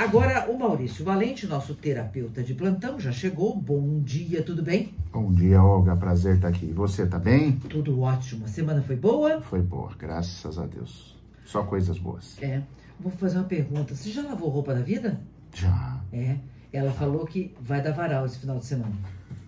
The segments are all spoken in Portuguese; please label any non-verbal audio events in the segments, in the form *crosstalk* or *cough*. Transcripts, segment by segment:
Agora, o Maurício Valente, nosso terapeuta de plantão, já chegou. Bom dia, tudo bem? Bom dia, Olga. Prazer estar aqui. Você tá bem? Tudo ótimo. A semana foi boa? Foi boa, graças a Deus. Só coisas boas. É. Vou fazer uma pergunta. Você já lavou roupa da vida? Já. É. Ela falou que vai dar varal esse final de semana.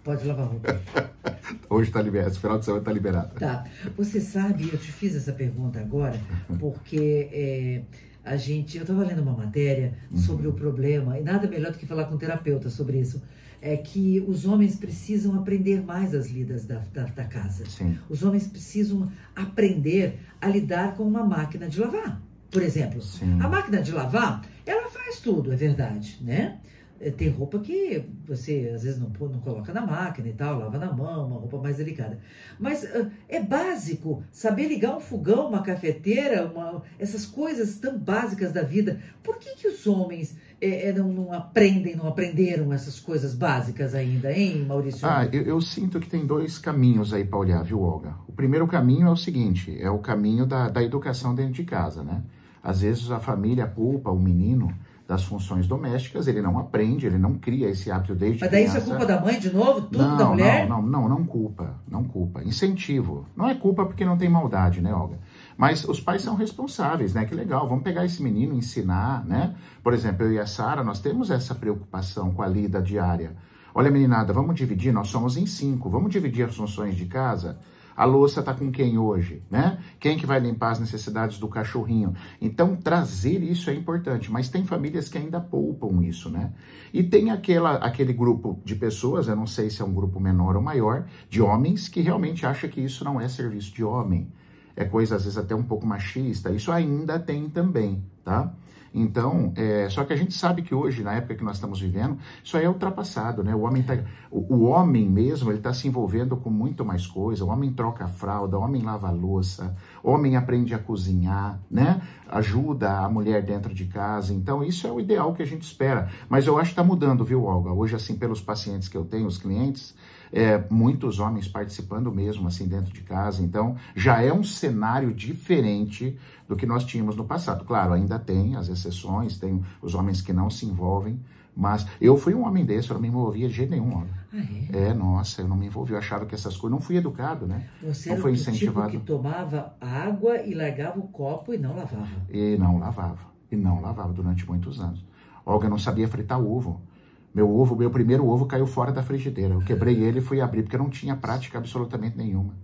Pode lavar roupa. *laughs* Hoje tá liberado, esse final de semana tá liberado. Tá. Você sabe, eu te fiz essa pergunta agora, porque é, a gente. Eu estava lendo uma matéria sobre o problema, e nada melhor do que falar com um terapeuta sobre isso. É que os homens precisam aprender mais as lidas da, da, da casa. Sim. Os homens precisam aprender a lidar com uma máquina de lavar. Por exemplo, Sim. a máquina de lavar, ela faz tudo, é verdade, né? É, Tem roupa que você às vezes não, não coloca na máquina e tal, lava na mão, uma roupa mais delicada. Mas ah, é básico saber ligar um fogão, uma cafeteira, uma- essas coisas tão básicas da vida. Por que, que os homens eh, eh, não, não aprendem, não aprenderam essas coisas básicas ainda, hein, Maurício? Ah, eu, eu sinto que tem dois caminhos aí para olhar, viu, Olga? O primeiro caminho é o seguinte: é o caminho da, da educação dentro de casa, né? Às vezes a família culpa o menino das funções domésticas, ele não aprende, ele não cria esse hábito desde Mas daí isso é criança. culpa da mãe de novo? Tudo não, da mulher? Não, não, não, não culpa, não culpa. Incentivo. Não é culpa porque não tem maldade, né, Olga? Mas os pais são responsáveis, né? Que legal, vamos pegar esse menino, ensinar, né? Por exemplo, eu e a Sara, nós temos essa preocupação com a lida diária. Olha, meninada, vamos dividir, nós somos em cinco, vamos dividir as funções de casa? A louça tá com quem hoje, né? Quem que vai limpar as necessidades do cachorrinho? Então, trazer isso é importante, mas tem famílias que ainda poupam isso, né? E tem aquela, aquele grupo de pessoas, eu não sei se é um grupo menor ou maior, de homens que realmente acha que isso não é serviço de homem. É coisa, às vezes, até um pouco machista. Isso ainda tem também, tá? Então, é, só que a gente sabe que hoje, na época que nós estamos vivendo, isso aí é ultrapassado, né? O homem, tá, o, o homem mesmo, ele está se envolvendo com muito mais coisa. O homem troca a fralda, o homem lava a louça, o homem aprende a cozinhar, né? Ajuda a mulher dentro de casa. Então, isso é o ideal que a gente espera. Mas eu acho que está mudando, viu, Olga? Hoje, assim, pelos pacientes que eu tenho, os clientes, é, muitos homens participando mesmo, assim, dentro de casa. Então, já é um cenário diferente do que nós tínhamos no passado. Claro, ainda tem as exceções, tem os homens que não se envolvem, mas eu fui um homem desse, eu não me envolvia de jeito nenhum. Ah, é? É, nossa, eu não me envolvi, eu achava que essas coisas, não fui educado, né? Você Não era foi tipo incentivado. que tomava água e largava o copo e não lavava. E não lavava, e não lavava durante muitos anos. Olga não sabia fritar ovo. Meu ovo, meu primeiro ovo caiu fora da frigideira. Eu quebrei ele e fui abrir, porque eu não tinha prática absolutamente nenhuma.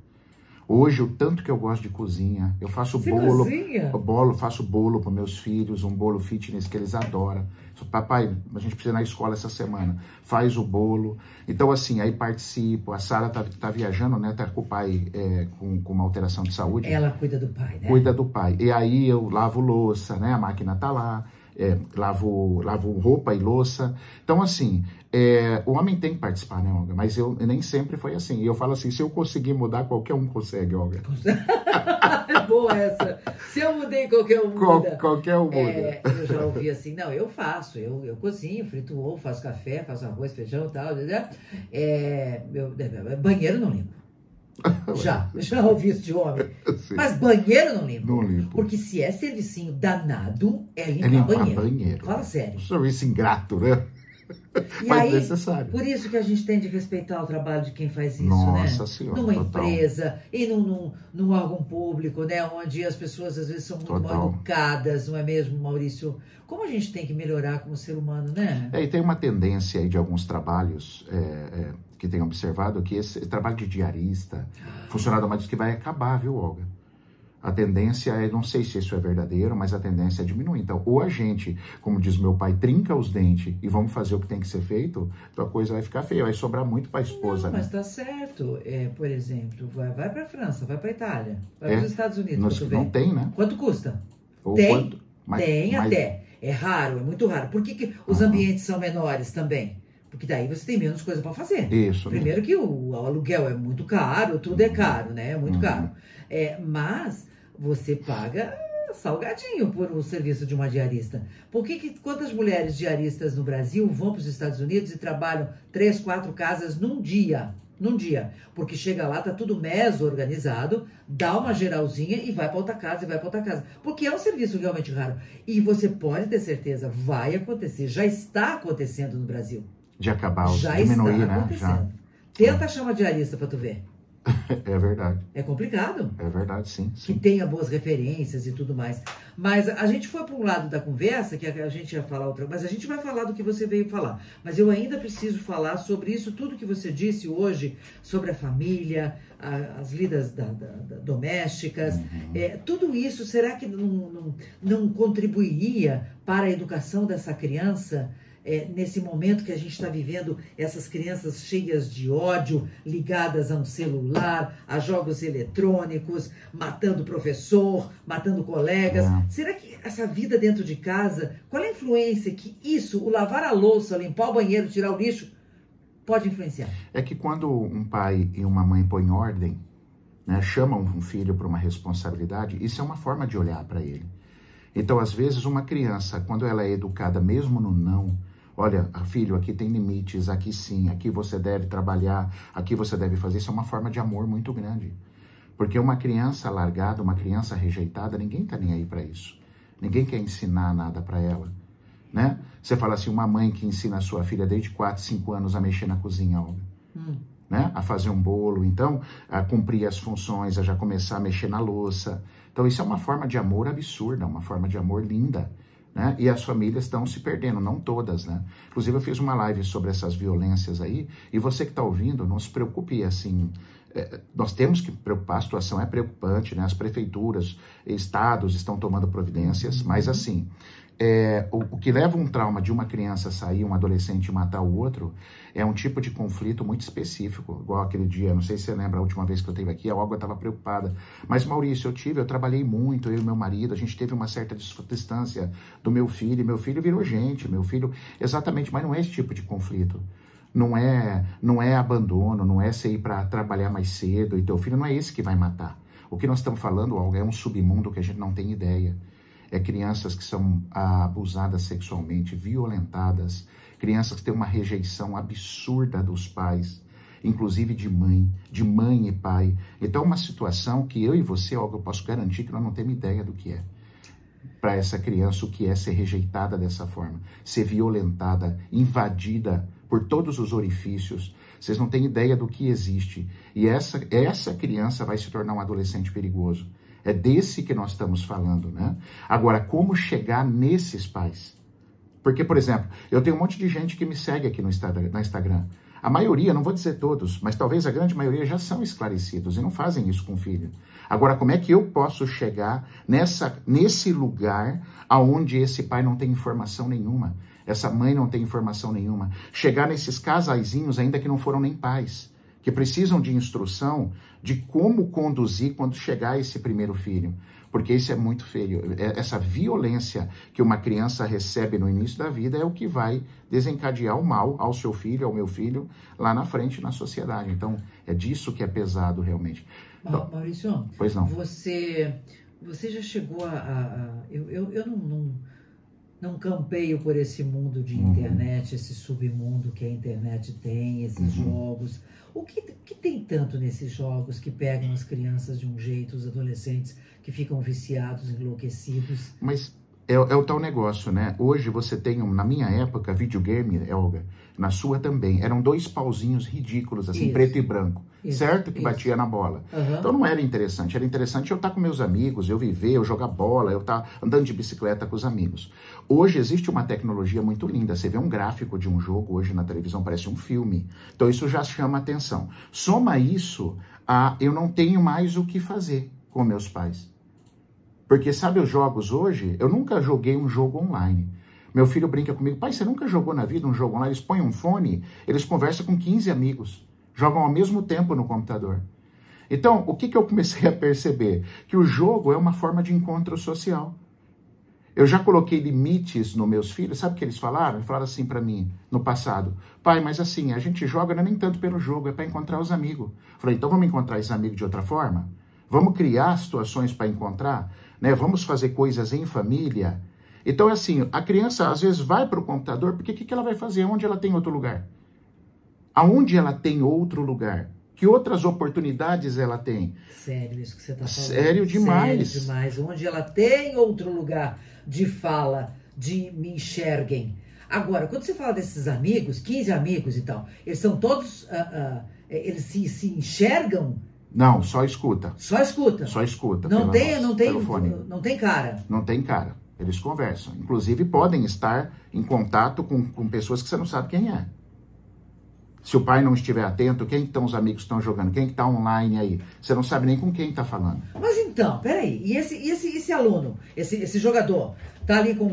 Hoje, o tanto que eu gosto de cozinha, eu faço Você bolo, cozinha? bolo, faço bolo para meus filhos, um bolo fitness que eles adoram. Papai, a gente precisa ir na escola essa semana. Faz o bolo. Então, assim, aí participo. A Sara tá, tá viajando, né? Tá com o pai é, com, com uma alteração de saúde Ela cuida do pai, né? cuida do pai. E aí eu lavo louça, né? A máquina tá lá, é, lavo, lavo roupa e louça. Então, assim, é, o homem tem que participar, né, Olga? Mas eu nem sempre foi assim. E eu falo assim, se eu conseguir mudar, qualquer um consegue, Olga. É *laughs* boa essa. Se eu mudei, qualquer um Qual- muda. qualquer um muda. É, eu já ouvi assim, não, eu faço, eu, eu cozinho, frito ovo, faço café, faço arroz, feijão e tal. né? É, eu, banheiro não limpo. *laughs* Já, já ouvi isso de homem. Sim. Mas banheiro não limpo. Não limpo. Porque se é servicinho danado, é limpar, É limpar banheiro. banheiro. Fala sério. Serviço ingrato, né? *laughs* E Mas aí, necessário. por isso que a gente tem de respeitar o trabalho de quem faz isso, Nossa né? Senhora, Numa total. empresa e num, num, num órgão público, né? Onde as pessoas às vezes são muito mal Total. educadas, não é mesmo, Maurício? Como a gente tem que melhorar como ser humano, né? É, e tem uma tendência aí de alguns trabalhos é, é, que tenho observado que esse trabalho de diarista, funcionário doméstico que vai acabar, viu, Olga? A tendência é, não sei se isso é verdadeiro, mas a tendência é diminuir. Então, ou a gente, como diz meu pai, trinca os dentes e vamos fazer o que tem que ser feito, então a coisa vai ficar feia, vai sobrar muito para a esposa, Não, né? mas tá certo. É, por exemplo, vai, vai para França, vai para Itália, vai É, para os Estados Unidos, Nos- não tem, né? Quanto custa? Ou Tem, quanto- mas- Tem mas- até. É raro, é muito raro. Por que, que os ambientes são menores também? Porque daí você tem menos coisa para fazer. Isso. Primeiro que o, o aluguel é muito caro, tudo é caro, né? É muito Uhum. caro. É, mas você paga salgadinho por o serviço de uma diarista. Por que, que quantas mulheres diaristas no Brasil vão para os Estados Unidos e trabalham três, quatro casas num dia? num dia. Porque chega lá, tá tudo meso organizado, dá uma geralzinha e vai para outra casa e vai para outra casa. Porque é um serviço realmente raro. E você pode ter certeza, vai acontecer, já está acontecendo no Brasil. De acabar, já diminuir, está né? acontecendo. Já. Tenta achar uma diarista para tu ver. *laughs* É verdade. É complicado. É verdade, sim. Que sim. tenha boas referências e tudo mais. Mas a gente foi para um lado da conversa, que a gente ia falar outra, mas a gente vai falar do que você veio falar. Mas eu ainda preciso falar sobre isso, tudo que você disse hoje, sobre a família, a, as lidas da, da, da, domésticas, Uhum. é, tudo isso, será que não, não, não contribuiria para a educação dessa criança? É, nesse momento que a gente está vivendo, essas crianças cheias de ódio, ligadas a um celular, a jogos eletrônicos, matando professor, matando colegas. É. Será que essa vida dentro de casa, qual é a influência que isso, o lavar a louça, limpar o banheiro, tirar o lixo, pode influenciar? É que quando um pai e uma mãe põem ordem, né, chamam um filho para uma responsabilidade, isso é uma forma de olhar para ele. Então, às vezes, uma criança, quando ela é educada mesmo no não, olha, filho, aqui tem limites, aqui sim, aqui você deve trabalhar, aqui você deve fazer, isso é uma forma de amor muito grande. Porque uma criança largada, uma criança rejeitada, ninguém tá nem aí para isso. Ninguém quer ensinar nada para ela, né? Você fala assim, uma mãe que ensina a sua filha desde 4, 5 anos a mexer na cozinha, ó, Hum. né? A fazer um bolo, então, a cumprir as funções, a já começar a mexer na louça. Então, isso é uma forma de amor absurda, uma forma de amor linda. Né? E as famílias estão se perdendo, não todas, né? Inclusive eu fiz uma live sobre essas violências aí, e você que está ouvindo, não se preocupe, assim, nós temos que preocupar, a situação é preocupante, né? As prefeituras, estados estão tomando providências, mas assim, é, o, o, que leva um trauma de uma criança sair, um adolescente matar o outro, é um tipo de conflito muito específico, igual aquele dia, não sei se você lembra a última vez que eu esteve aqui, a Olga estava preocupada. Mas, Maurício, eu tive, eu trabalhei muito, eu e meu marido, a gente teve uma certa distância do meu filho, e meu filho virou gente, meu filho, exatamente, mas não é esse tipo de conflito. Não é, não é abandono, não é você ir para trabalhar mais cedo e teu filho não é esse que vai matar. O que nós estamos falando, Olga, é um submundo que a gente não tem ideia é crianças que são abusadas sexualmente, violentadas, crianças que têm uma rejeição absurda dos pais, inclusive de mãe, de mãe e pai. Então, é uma situação que eu e você, Olga, eu posso garantir que nós não temos ideia do que é. Para essa criança, o que é ser rejeitada dessa forma, ser violentada, invadida por todos os orifícios. Vocês não têm ideia do que existe. E essa, essa criança vai se tornar um adolescente perigoso. É desse que nós estamos falando, né? Agora, como chegar nesses pais? Porque, por exemplo, eu tenho um monte de gente que me segue aqui no Instagram. A maioria, não vou dizer todos, mas talvez a grande maioria já são esclarecidos e não fazem isso com o filho. Agora, como é que eu posso chegar nessa, nesse lugar aonde esse pai não tem informação nenhuma, essa mãe não tem informação nenhuma? Chegar nesses casaizinhos, ainda que não foram nem pais que precisam de instrução de como conduzir quando chegar esse primeiro filho. Porque isso é muito feio. Essa violência que uma criança recebe no início da vida é o que vai desencadear o mal ao seu filho, ao meu filho, lá na frente na sociedade. Então, é disso que é pesado realmente. Então, Maurício, pois não. Você, você já chegou a. a, a eu, eu, eu não, não, não campeio por esse mundo de Uhum. internet, esse submundo que a internet tem, esses Uhum. jogos. O que, que tem tanto nesses jogos que pegam as crianças de um jeito, os adolescentes que ficam viciados, enlouquecidos? Mas é, é o tal negócio, né? Hoje você tem, na minha época, videogame, Elga, na sua também, eram dois pauzinhos ridículos, assim, Isso. preto e branco, Isso, certo? Que isso. batia na bola. Aham. Então não era interessante, era interessante eu estar com meus amigos, eu viver, eu jogar bola, eu estar andando de bicicleta com os amigos. Hoje existe uma tecnologia muito linda, você vê um gráfico de um jogo hoje na televisão, parece um filme. Então isso já chama atenção. Soma isso a eu não tenho mais o que fazer com meus pais. Porque sabe os jogos hoje? Eu nunca joguei um jogo online. Meu filho brinca comigo, pai, você nunca jogou na vida um jogo online? Eles põem um fone, eles conversam com 15 amigos, jogam ao mesmo tempo no computador. Então, o que, que eu comecei a perceber? Que o jogo é uma forma de encontro social. Eu já coloquei limites nos meus filhos, sabe o que eles falaram? Eles falaram assim para mim no passado: pai, mas assim, a gente joga não é nem tanto pelo jogo, é para encontrar os amigos. Falei, então vamos encontrar esses amigos de outra forma? Vamos criar situações para encontrar? Né? Vamos fazer coisas em família? Então, é assim, a criança às vezes vai para o computador, porque o que, que ela vai fazer? Onde ela tem outro lugar? Aonde ela tem outro lugar? Que outras oportunidades ela tem? Sério isso que você está falando. Sério demais. Sério demais. Onde ela tem outro lugar de fala, de me enxerguem. Agora, quando você fala desses amigos, 15 amigos e tal, eles são todos. Uh, uh, eles se, se enxergam não, só escuta. Só escuta. Só escuta. Não tem, não tem, não tem cara. Não tem cara. Eles conversam. Inclusive podem estar em contato com, com pessoas que você não sabe quem é. Se o pai não estiver atento, quem estão os amigos que estão jogando? Quem está online aí? Você não sabe nem com quem está falando. Mas então, peraí. E esse, esse, esse aluno, esse, esse jogador, tá ali com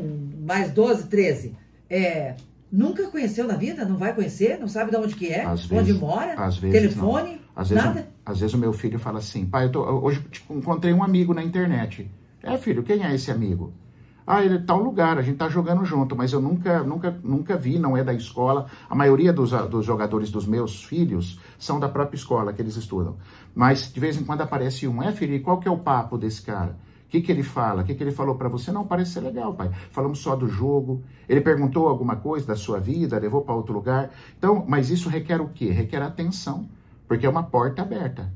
mais 12, 13, é, nunca conheceu na vida? Não vai conhecer? Não sabe de onde que é? Às onde vezes, mora? Às vezes telefone? Não. Às vezes, nada? Às vezes o meu filho fala assim, pai, eu tô, hoje encontrei um amigo na internet. É, filho, quem é esse amigo? Ah, ele é tal lugar, a gente tá jogando junto, mas eu nunca, nunca, nunca vi, não é da escola. A maioria dos, dos jogadores dos meus filhos são da própria escola que eles estudam. Mas de vez em quando aparece um, é filho, e qual que é o papo desse cara? O que, que ele fala? O que, que ele falou para você? Não, parece ser legal, pai. Falamos só do jogo. Ele perguntou alguma coisa da sua vida, levou para outro lugar. Então, mas isso requer o quê? Requer atenção, porque é uma porta aberta.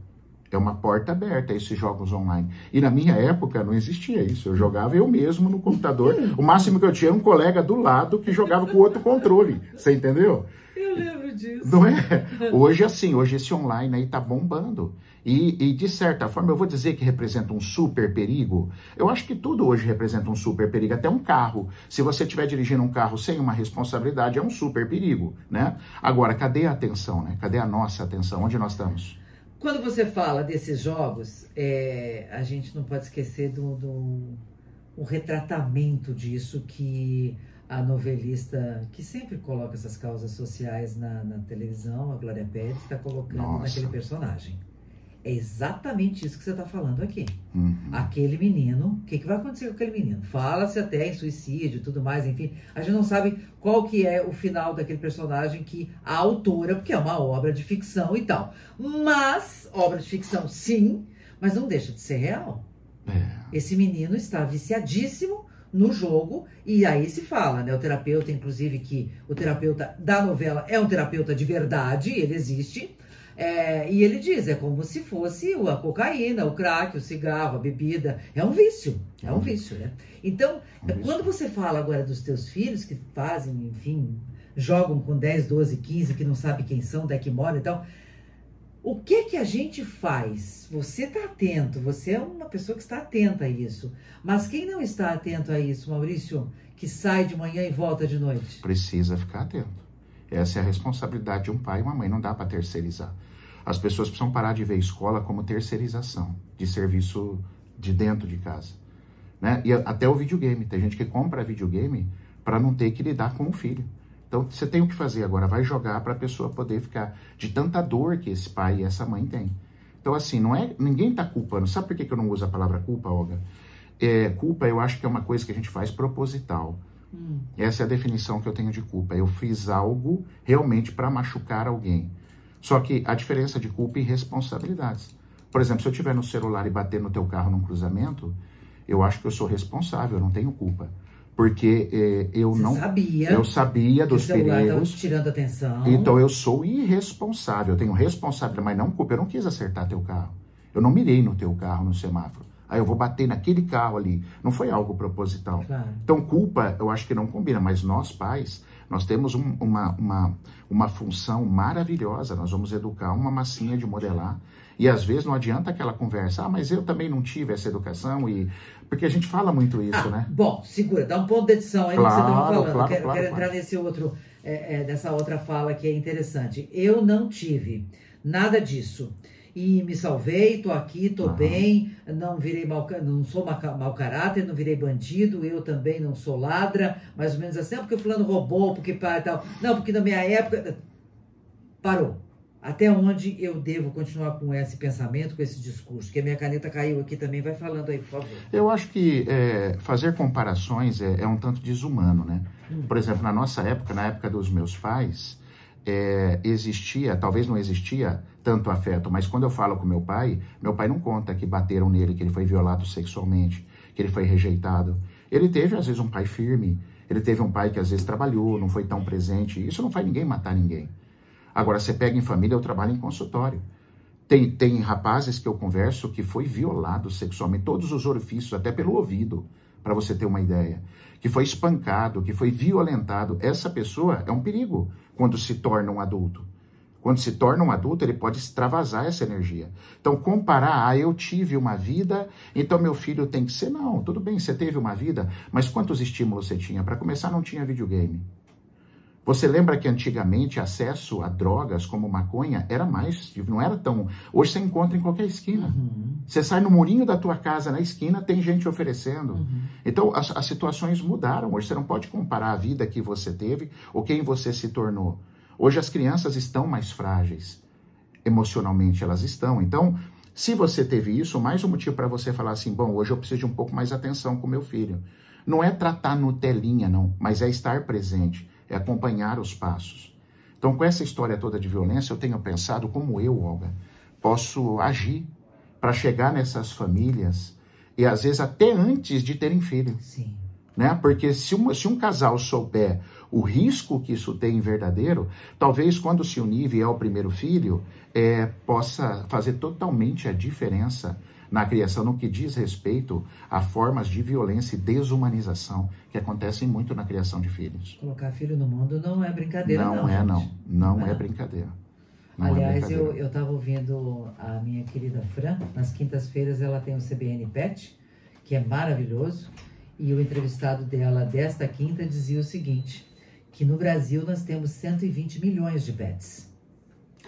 É uma porta aberta esses jogos online. E na minha época não existia isso. Eu jogava eu mesmo no computador. *laughs* O máximo que eu tinha era um colega do lado que jogava com outro controle. Você entendeu? Eu lembro disso. Não é? Hoje, assim, hoje esse online aí tá bombando. E, e, de certa forma, eu vou dizer que representa um super perigo. Eu acho que tudo hoje representa um super perigo, até um carro. Se você estiver dirigindo um carro sem uma responsabilidade, é um super perigo, né? Agora, cadê a atenção, né? Cadê a nossa atenção? Onde nós estamos? Quando você fala desses jogos, é, a gente não pode esquecer do, do um retratamento disso que a novelista, que sempre coloca essas causas sociais na, na televisão, a Glória Pérez, está colocando Nossa. naquele personagem. É exatamente isso que você está falando aqui. Uhum. Aquele menino, o que, que vai acontecer com aquele menino? Fala-se até em suicídio e tudo mais, enfim. A gente não sabe qual que é o final daquele personagem que a autora, porque é uma obra de ficção e tal. Mas, obra de ficção sim, mas não deixa de ser real. É. Esse menino está viciadíssimo no jogo, e aí se fala, né? O terapeuta, inclusive, que o terapeuta da novela é um terapeuta de verdade, ele existe. É, e ele diz, é como se fosse a cocaína, o crack, o cigarro, a bebida. É um vício, é um vício, né? Então, um quando você fala agora dos teus filhos que fazem, enfim, jogam com 10, 12, 15, que não sabe quem são, onde é que moram e tal, o que que a gente faz? Você está atento, você é uma pessoa que está atenta a isso. Mas quem não está atento a isso, Maurício, que sai de manhã e volta de noite? Precisa ficar atento. Essa é a responsabilidade de um pai e uma mãe, não dá para terceirizar. As pessoas precisam parar de ver escola como terceirização de serviço de dentro de casa. Né? E até o videogame. Tem gente que compra videogame para não ter que lidar com o filho. Então você tem o que fazer agora, vai jogar para a pessoa poder ficar de tanta dor que esse pai e essa mãe têm. Então assim, não é ninguém está culpando. Sabe por que, que eu não uso a palavra culpa, Olga? É, culpa eu acho que é uma coisa que a gente faz proposital. Hum. Essa é a definição que eu tenho de culpa. Eu fiz algo realmente para machucar alguém. Só que a diferença de culpa e responsabilidades. Por exemplo, se eu estiver no celular e bater no teu carro num cruzamento, eu acho que eu sou responsável, eu não tenho culpa. Porque eh, eu Você não. Sabia eu sabia dos perigos. tirando atenção. Então eu sou irresponsável, eu tenho responsabilidade, mas não culpa. Eu não quis acertar teu carro. Eu não mirei no teu carro no semáforo. Aí eu vou bater naquele carro ali. Não foi algo proposital. Claro. Então, culpa, eu acho que não combina, mas nós, pais, nós temos um, uma, uma, uma função maravilhosa. Nós vamos educar uma massinha de modelar. E às vezes não adianta aquela conversa, ah, mas eu também não tive essa educação e. Porque a gente fala muito isso, ah, né? Bom, segura, dá um ponto de edição aí claro, que você estava falando. Claro, quero, claro, quero entrar nesse outro, é, é, nessa outra fala que é interessante. Eu não tive nada disso e me salvei, tô aqui, tô uhum. bem, não virei mal, não sou mau caráter, não virei bandido, eu também não sou ladra, mais ou menos assim, não, porque o fulano roubou, porque pá, tal. Não, porque na minha época parou. Até onde eu devo continuar com esse pensamento, com esse discurso? Que a minha caneta caiu aqui também, vai falando aí, por favor. Eu acho que é, fazer comparações é, é, um tanto desumano, né? Hum. Por exemplo, na nossa época, na época dos meus pais, é, existia, talvez não existia tanto afeto, mas quando eu falo com meu pai, meu pai não conta que bateram nele, que ele foi violado sexualmente, que ele foi rejeitado. Ele teve, às vezes, um pai firme, ele teve um pai que às vezes trabalhou, não foi tão presente. Isso não faz ninguém matar ninguém. Agora, você pega em família, eu trabalho em consultório. Tem, tem rapazes que eu converso que foi violado sexualmente, todos os orifícios, até pelo ouvido, para você ter uma ideia. Que foi espancado, que foi violentado. Essa pessoa é um perigo quando se torna um adulto. Quando se torna um adulto, ele pode extravasar essa energia. Então, comparar, ah, eu tive uma vida, então meu filho tem que ser. Não, tudo bem, você teve uma vida, mas quantos estímulos você tinha? Para começar, não tinha videogame. Você lembra que antigamente acesso a drogas como maconha era mais, não era tão. Hoje você encontra em qualquer esquina. Uhum. Você sai no murinho da tua casa, na esquina, tem gente oferecendo. Uhum. Então as, as situações mudaram. Hoje você não pode comparar a vida que você teve ou quem você se tornou. Hoje as crianças estão mais frágeis. Emocionalmente elas estão. Então, se você teve isso, mais um motivo para você falar assim: bom, hoje eu preciso de um pouco mais atenção com meu filho. Não é tratar no telinha, não, mas é estar presente, é acompanhar os passos. Então, com essa história toda de violência, eu tenho pensado como eu, Olga, posso agir para chegar nessas famílias e às vezes até antes de terem filho. Sim. Né? Porque se, uma, se um casal souber o risco que isso tem verdadeiro, talvez quando se unir e vier o primeiro filho, é, possa fazer totalmente a diferença na criação no que diz respeito a formas de violência e desumanização que acontecem muito na criação de filhos. Colocar filho no mundo não é brincadeira, não. Não é, não. Não, não é, é brincadeira. Não é Aliás, é eu estava ouvindo a minha querida Fran, nas quintas-feiras ela tem o CBN Pet, que é maravilhoso, e o entrevistado dela desta quinta dizia o seguinte: que no Brasil nós temos 120 milhões de pets.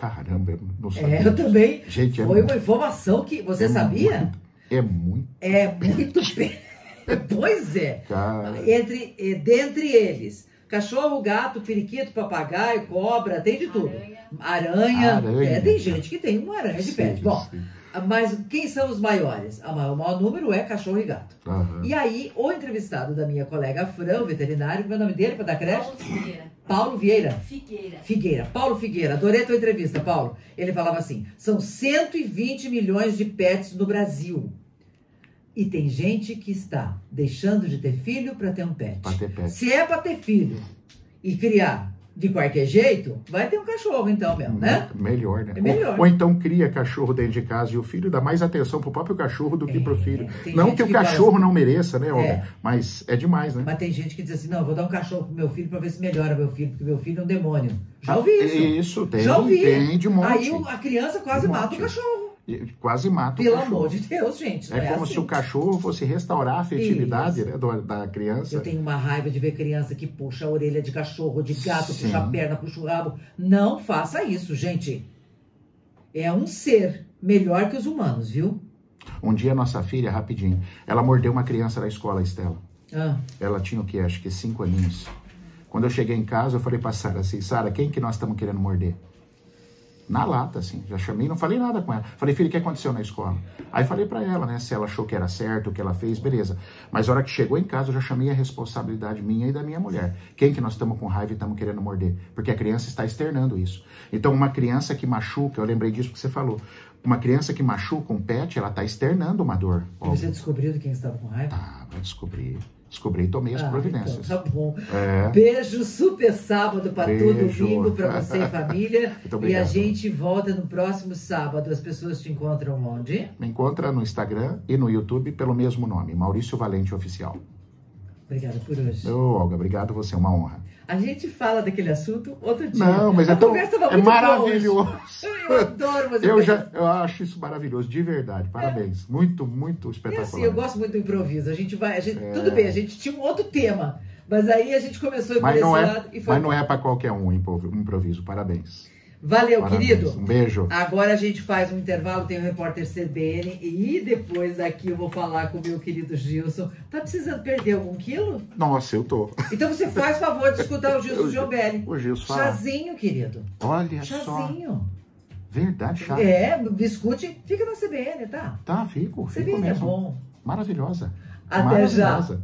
Caramba, eu não sabia. É, eu também. Gente, é Foi uma informação que você é sabia? Muito, é muito. É muito. *laughs* *laughs* pois é. Cara. Entre, dentre eles, cachorro, gato, periquito, papagaio, cobra, tem de tudo. Aranha. aranha. É, tem gente que tem uma aranha de pet. Bom, sim. Mas quem são os maiores? O maior número é cachorro e gato. Uhum. E aí, o entrevistado da minha colega Fran, o veterinário, como é o nome dele para dar crédito? Paulo Vieira. Paulo Vieira. Figueira. Figueira. Paulo Figueira. Adorei a tua entrevista, Paulo. Ele falava assim: são 120 milhões de pets no Brasil. E tem gente que está deixando de ter filho para ter um pet. ter pet. Se é para ter filho e criar de qualquer jeito, vai ter um cachorro então mesmo, né? Melhor, né? É melhor. Ou, ou, então cria cachorro dentro de casa e o filho dá mais atenção pro próprio cachorro do que é, pro filho. Não que o cachorro assim, não mereça, né, Olga? É. Mas é demais, né? Mas tem gente que diz assim, não, vou dar um cachorro pro meu filho para ver se melhora meu filho, porque meu filho é um demônio. Já ouvi isso. Isso, tem. Já ouvi. Tem de monte. Aí a criança quase mata o cachorro. Quase mata Pelo o cachorro. amor de Deus, gente. É, é como assim. se o cachorro fosse restaurar a afetividade né, da criança. Eu tenho uma raiva de ver criança que puxa a orelha de cachorro, de gato, Sim. puxa a perna, puxa o rabo. Não faça isso, gente. É um ser melhor que os humanos, viu? Um dia nossa filha, rapidinho, ela mordeu uma criança da escola, Estela. Ah. Ela tinha o que? Acho que cinco aninhos. Quando eu cheguei em casa, eu falei pra Sara assim, Sara, quem que nós estamos querendo morder? Na lata, assim. Já chamei, não falei nada com ela. Falei, filho, o que aconteceu na escola? Aí falei para ela, né, se ela achou que era certo, o que ela fez, beleza. Mas a hora que chegou em casa, eu já chamei a responsabilidade minha e da minha mulher. Quem que nós estamos com raiva e estamos querendo morder? Porque a criança está externando isso. Então, uma criança que machuca, eu lembrei disso que você falou. Uma criança que machuca um pet, ela está externando uma dor. E você descobriu de quem estava com raiva? Tá, vai descobrir. Descobri e tomei as ah, providências. Então, tá bom. É. Beijo super sábado para todo domingo para você e família. *laughs* e a gente volta no próximo sábado. As pessoas te encontram onde? Me encontra no Instagram e no YouTube pelo mesmo nome, Maurício Valente Oficial. Obrigada por hoje. Ô, Olga, obrigado você, é uma honra. A gente fala daquele assunto outro dia. Não, mas é tão é maravilhoso. Eu adoro você. Eu já eu acho isso maravilhoso, de verdade. Parabéns. É. Muito, muito espetacular. É assim, eu gosto muito do improviso. A gente vai, a gente, é... tudo bem, a gente tinha um outro tema, mas aí a gente começou a mas não é, e foi Mas não é para qualquer um improviso. Parabéns. Valeu, Parabéns. querido. Um beijo. Agora a gente faz um intervalo, tem o repórter CBN e depois aqui eu vou falar com o meu querido Gilson. Tá precisando perder algum quilo? Nossa, eu tô. Então você faz favor de escutar o *laughs* Gilson Giobelli. O Gilson fala. Chazinho, querido. Olha Chazinho. só. Chazinho. Verdade, chá. É, biscute, fica na CBN, tá? Tá, fico. CBN fico é bom. Maravilhosa. Até Maravilhosa. já.